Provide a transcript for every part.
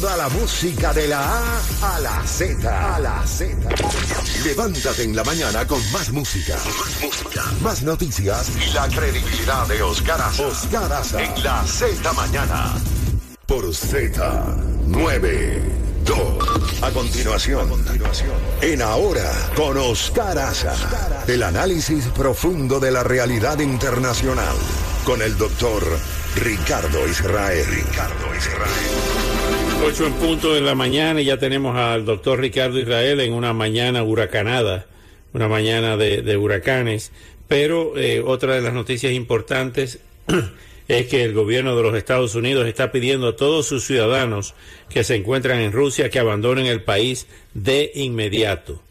Toda la música de la A a la Z. A la Z. Levántate en la mañana con más música. Más música. Más noticias y la credibilidad de Oscar Aza. Oscar Aza. En la Z mañana. Por Z92. A continuación. A continuación. En Ahora con Oscar Aza. El análisis profundo de la realidad internacional. Con el doctor Ricardo Israel. Ricardo Israel. 8 en punto de la mañana y ya tenemos al doctor Ricardo Israel en una mañana huracanada, una mañana de, huracanes. Pero eh, otra de las noticias importantes es que el gobierno de los Estados Unidos está pidiendo a todos sus ciudadanos que se encuentran en Rusia que abandonen el país de inmediato.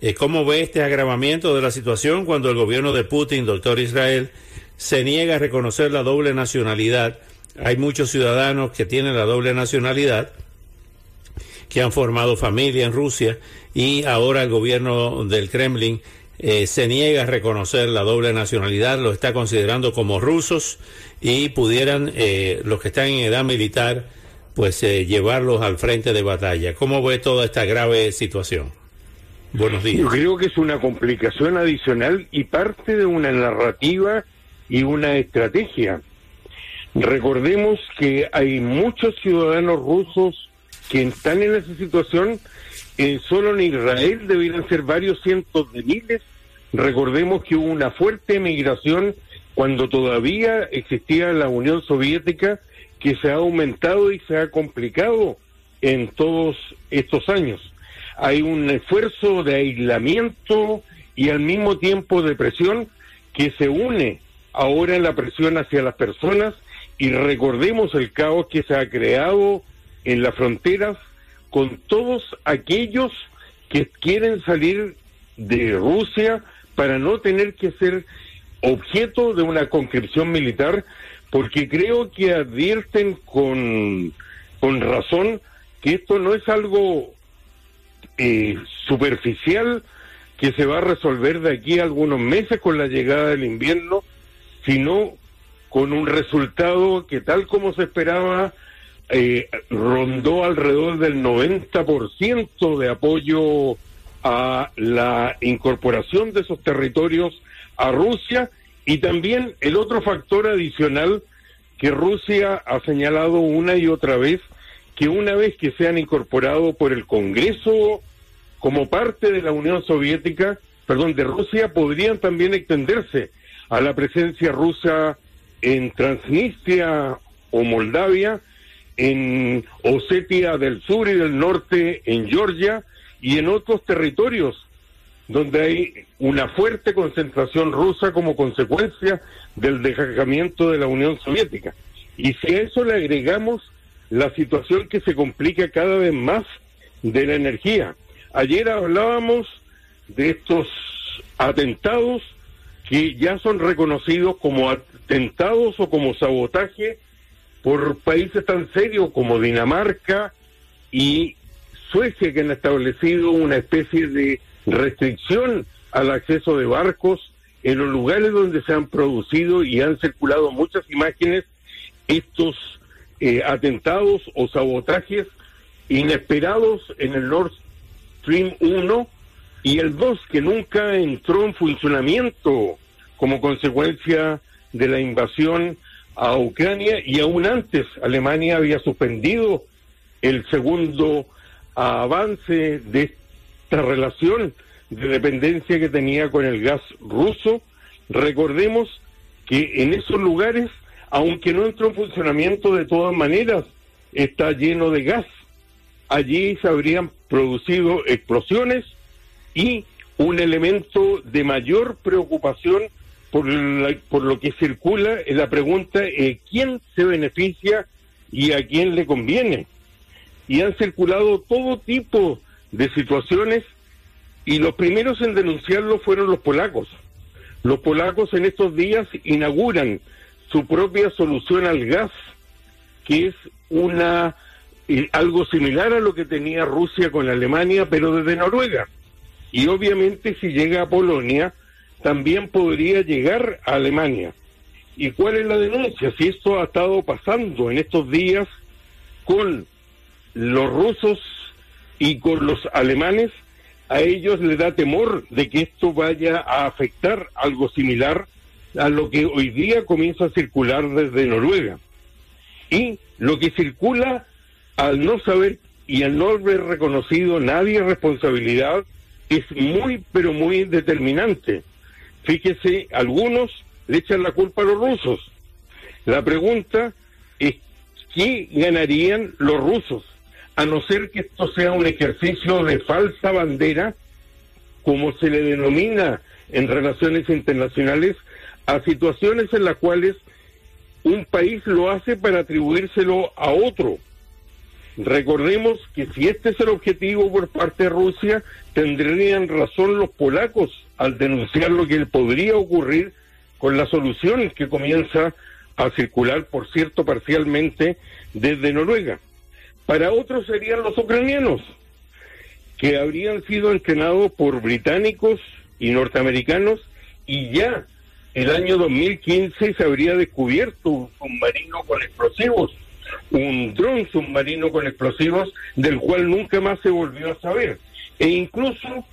Eh, ¿Cómo ve este agravamiento de la situación cuando el gobierno de Putin, doctor Israel, se niega a reconocer la doble nacionalidad? Hay muchos ciudadanos que tienen la doble nacionalidad, que han formado familia en Rusia y ahora el gobierno del Kremlin eh, se niega a reconocer la doble nacionalidad, lo está considerando como rusos y pudieran eh, los que están en edad militar pues eh, llevarlos al frente de batalla. ¿Cómo ve toda esta grave situación? Buenos días. Yo creo que es una complicación adicional y parte de una narrativa y una estrategia. Recordemos que hay muchos ciudadanos rusos que están en esa situación. Eh, solo en Israel deberían ser varios cientos de miles. Recordemos que hubo una fuerte migración cuando todavía existía la Unión Soviética, que se ha aumentado y se ha complicado en todos estos años. Hay un esfuerzo de aislamiento y al mismo tiempo de presión que se une ahora en la presión hacia las personas y recordemos el caos que se ha creado en las fronteras con todos aquellos que quieren salir de Rusia para no tener que ser objeto de una conscripción militar, porque creo que advierten con, con razón que esto no es algo eh, superficial que se va a resolver de aquí a algunos meses con la llegada del invierno, sino con un resultado que tal como se esperaba eh, rondó alrededor del 90% de apoyo a la incorporación de esos territorios a Rusia. Y también el otro factor adicional que Rusia ha señalado una y otra vez que una vez que sean incorporados por el Congreso como parte de la Unión Soviética, perdón, de Rusia, podrían también extenderse a la presencia rusa en Transnistria o Moldavia, en Osetia del Sur y del Norte, en Georgia y en otros territorios donde hay una fuerte concentración rusa como consecuencia del dejamiento de la Unión Soviética. Y si a eso le agregamos la situación que se complica cada vez más de la energía. Ayer hablábamos de estos atentados que ya son reconocidos como atentados o como sabotaje por países tan serios como Dinamarca y Suecia, que han establecido una especie de restricción al acceso de barcos en los lugares donde se han producido y han circulado muchas imágenes estos eh, atentados o sabotajes inesperados en el Nord Stream 1 y el 2 que nunca entró en funcionamiento como consecuencia de la invasión a Ucrania y aún antes Alemania había suspendido el segundo avance de esta relación de dependencia que tenía con el gas ruso. Recordemos que en esos lugares, aunque no entró en funcionamiento de todas maneras, está lleno de gas. Allí se habrían producido explosiones y un elemento de mayor preocupación por, por lo que circula en la pregunta eh, quién se beneficia y a quién le conviene. Y han circulado todo tipo de situaciones y los primeros en denunciarlo fueron los polacos, Los polacos en estos días inauguran su propia solución al gas, que es una eh, algo similar a lo que tenía Rusia con Alemania, pero desde Noruega. Y obviamente si llega a Polonia, también podría llegar a Alemania. ¿Y cuál es la denuncia? Si esto ha estado pasando en estos días con los rusos y con los alemanes, a ellos les da temor de que esto vaya a afectar algo similar a lo que hoy día comienza a circular desde Noruega. Y lo que circula al no saber y al no haber reconocido nadie responsabilidad es muy, pero muy determinante. Fíjese, algunos le echan la culpa a los rusos. La pregunta es, ¿qué ganarían los rusos? A no ser que esto sea un ejercicio de falsa bandera, como se le denomina en relaciones internacionales, a situaciones en las cuales un país lo hace para atribuírselo a otro. Recordemos que si este es el objetivo por parte de Rusia, tendrían razón los polacos al denunciar lo que podría ocurrir con las soluciones que comienza a circular, por cierto, parcialmente desde Noruega. Para otros serían los ucranianos, que habrían sido entrenados por británicos y norteamericanos y ya el año 2015 se habría descubierto un submarino con explosivos, un dron submarino con explosivos del cual nunca más se volvió a saber. E incluso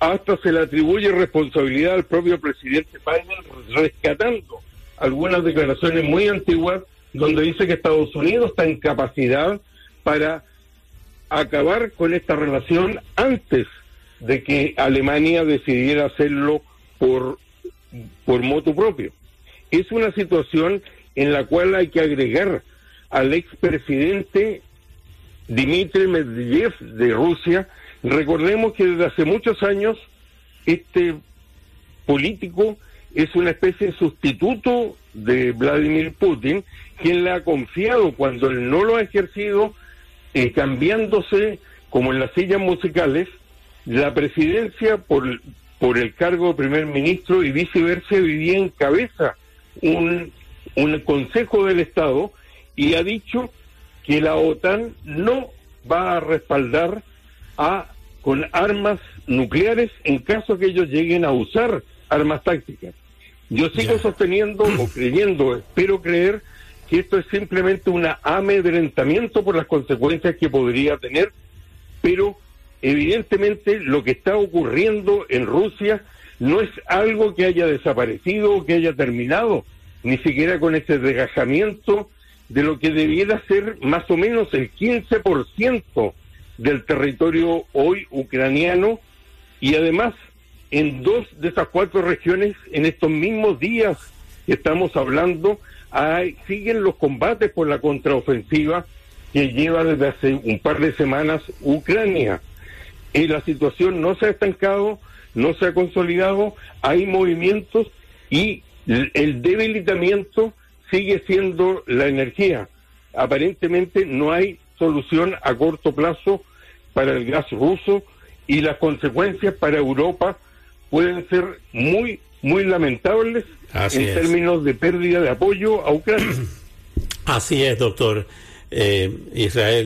hasta se le atribuye responsabilidad al propio presidente Biden rescatando algunas declaraciones muy antiguas donde dice que Estados Unidos está en capacidad para acabar con esta relación antes de que Alemania decidiera hacerlo por, por moto propio. Es una situación en la cual hay que agregar al expresidente Dmitry Medvedev de Rusia. Recordemos que desde hace muchos años este político es una especie de sustituto de Vladimir Putin, quien le ha confiado cuando él no lo ha ejercido, eh, cambiándose, como en las sillas musicales, la presidencia por, por el cargo de primer ministro y viceversa vivía en cabeza un, un consejo del Estado y ha dicho que la OTAN no va a respaldar a con armas nucleares en caso que ellos lleguen a usar armas tácticas. Yo sigo sosteniendo o creyendo, espero creer que esto es simplemente un amedrentamiento por las consecuencias que podría tener, pero evidentemente lo que está ocurriendo en Rusia no es algo que haya desaparecido o que haya terminado, ni siquiera con ese desgajamiento de lo que debiera ser más o menos el 15% del territorio hoy ucraniano y además en dos de esas cuatro regiones en estos mismos días que estamos hablando hay, siguen los combates por la contraofensiva que lleva desde hace un par de semanas Ucrania. Y la situación no se ha estancado, no se ha consolidado, hay movimientos y el debilitamiento sigue siendo la energía. Aparentemente no hay solución a corto plazo para el gas ruso y las consecuencias para Europa pueden ser muy, muy lamentables en términos de pérdida de apoyo a Ucrania. Así es, doctor eh, Israel.